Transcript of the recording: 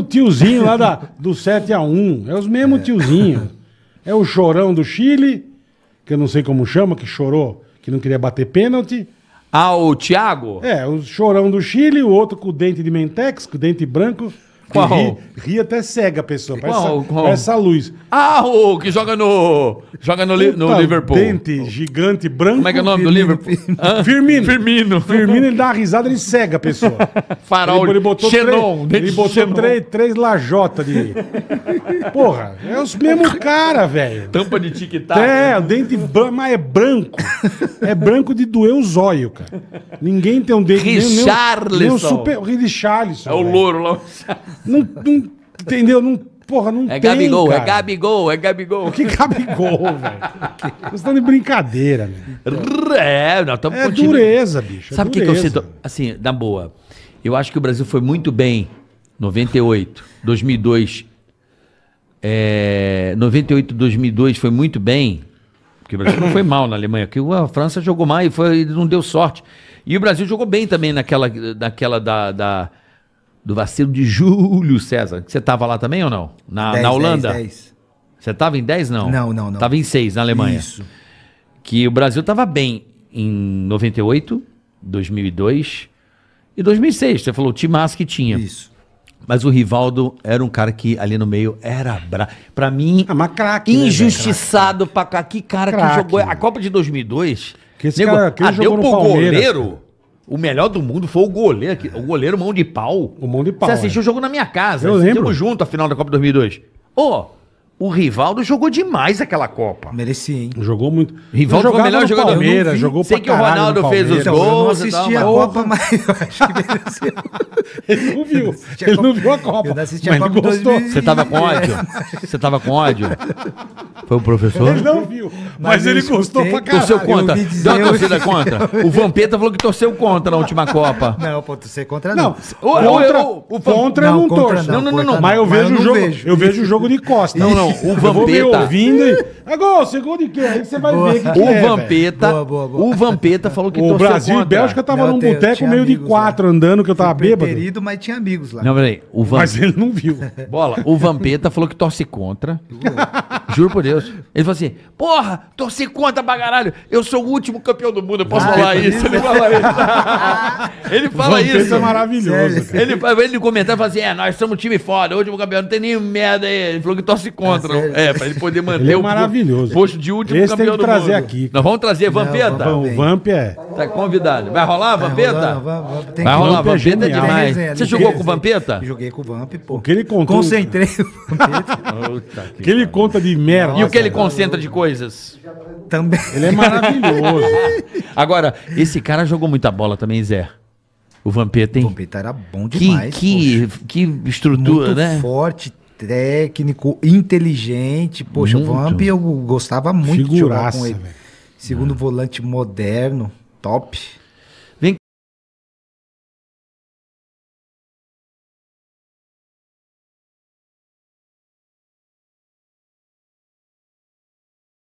tiozinhos lá da, do 7x1. É os mesmos tiozinhos. É o chorão do Chile, que eu não sei como chama, que chorou, que não queria bater pênalti. Ah, o Thiago? É, o chorão do Chile, o outro com o dente de mentex, com o dente branco. Qual? Ri, ri até cega a pessoa. Parece, Qual? essa, Qual? parece essa luz. Ah, o que joga no. Joga no, Li- no Puta, Liverpool. Dente gigante branco. Como é que é o nome do Liverpool? Firmino. Firmino. Firmino, ele dá uma risada, ele cega a pessoa. Farol. Ele, ele botou, Xenon, três, ele botou Xenon. três, três lajotas de... Porra, é os mesmos cara, velho. Tampa de tic-tac. É, o dente branco, mas é branco. É branco de doer o zóio, cara. Ninguém tem um dente... nem- nem o- Richarlison. Nem o super... Richarlison. É o louro lá. Não, não, entendeu? Não, porra, não É tem, Gabigol, é cara. Gabigol, é Gabigol. Que Gabigol, velho. Vocês estão de brincadeira, velho. É, nós estamos É dureza, bicho. é Sabe o que, que eu sinto? Assim, na boa. Eu acho que o Brasil foi muito bem. 98, 2002. É, 98, 2002 foi muito bem. Porque o Brasil não foi mal na Alemanha. Porque a França jogou mal e foi, não deu sorte. E o Brasil jogou bem também naquela, naquela da, da- do vacilo de Júlio César. Você estava lá também ou não? Na, 10, na Holanda? 10, 10. Você estava em 10, não? Não, não, não. Estava em 6 na Alemanha Isso. que o Brasil estava bem em 98, 2002 e 2006. Você falou o time que tinha. Isso. Mas o Rivaldo era um cara que ali no meio era bra... Pra mim, Ah, craque, né, injustiçado pra cá. Que cara que Craque, jogou. A né? Copa de 2002. Que esse cara- que ah, deu jogou no pro goleiro. O melhor do mundo foi o goleiro. que- O goleiro mão de pau. O mão de pau, Você assistiu é. o jogo na minha casa. Eu lembro. junto a final da Copa 2002. Ô, o Rivaldo jogou demais aquela Copa. Merecia, hein? Jogou muito. Rivaldo Ele foi o melhor jogador. Palmeiras, jogou Sei que o Ronaldo fez os Palmeiras. Então, eu não gols assisti tal, a mas- Copa, mas eu acho que mereceu. Ele não viu. Ele não viu a Copa. Eu não assisti mas a ele Copa gostou. 2000. Você tava com ódio? Você tava com ódio? Foi o professor? Ele não viu. Mas, Mas eu ele gostou pra Torceu caralho. contra? ouvi dizer, Deu uma eu- torcida contra? O Vampeta falou que torceu contra na última Copa. Não, pô, você contra Não, não. Ô, contra, ô, o- contra eu Não, não contra torço. não, Não, não, contra não, Mas eu Mas vejo eu o não jogo. vejo. Eu vejo o jogo de costa. Não, não, o Eu vou me Vampeta- ouvindo e. É de? Aí você vai Boa. ver que, que O é. Vampeta, Boa, boa, boa. o Vampeta falou que O torceu Brasil e contra. Bélgica tava Não, num boteco meio de quatro andando que eu tava bêbado. Mas tinha amigos lá. Não, peraí. O Mas Vampeta, ele não viu. bola, o Vampeta falou que torce contra. Juro por Deus. Ele falou assim: Porra, torci contra pra caralho. Eu sou o último campeão do mundo, eu posso falar isso. Ele fala isso. ele fala Vampeta isso. é maravilhoso. Sério? cara. Ele, ele comentário fala assim: é, nós somos um time foda, último campeão, não tem nenhum merda aí. Ele falou que torce contra. É? É, pra ele poder manter Ele é o maravilhoso. posto de último Esse tem campeão que do trazer mundo. aqui. Nós vamos trazer Vampeta. vamos. O Vamp é. Tá convidado. Vai rolar, Vampeta? vai- que- rolar, Vamp Vampeta é genial. demais. resenha, Você jogou que- com o Vampeta? Joguei com o Vamp, pô. O que ele contou. Concentrei o Vampeta O que ele conta de merda. E o que ele concentra de coisas? também. Ele é maravilhoso. Agora, esse cara jogou muita bola também, Zé. O Vampeta, O hein? Vampeta era bom Que, demais. que, que estrutura, muito né? forte, técnico, inteligente. Poxa, Muito. o Vamp eu gostava muito de jogar Figuraça, com ele. velho. Segundo volante moderno, top.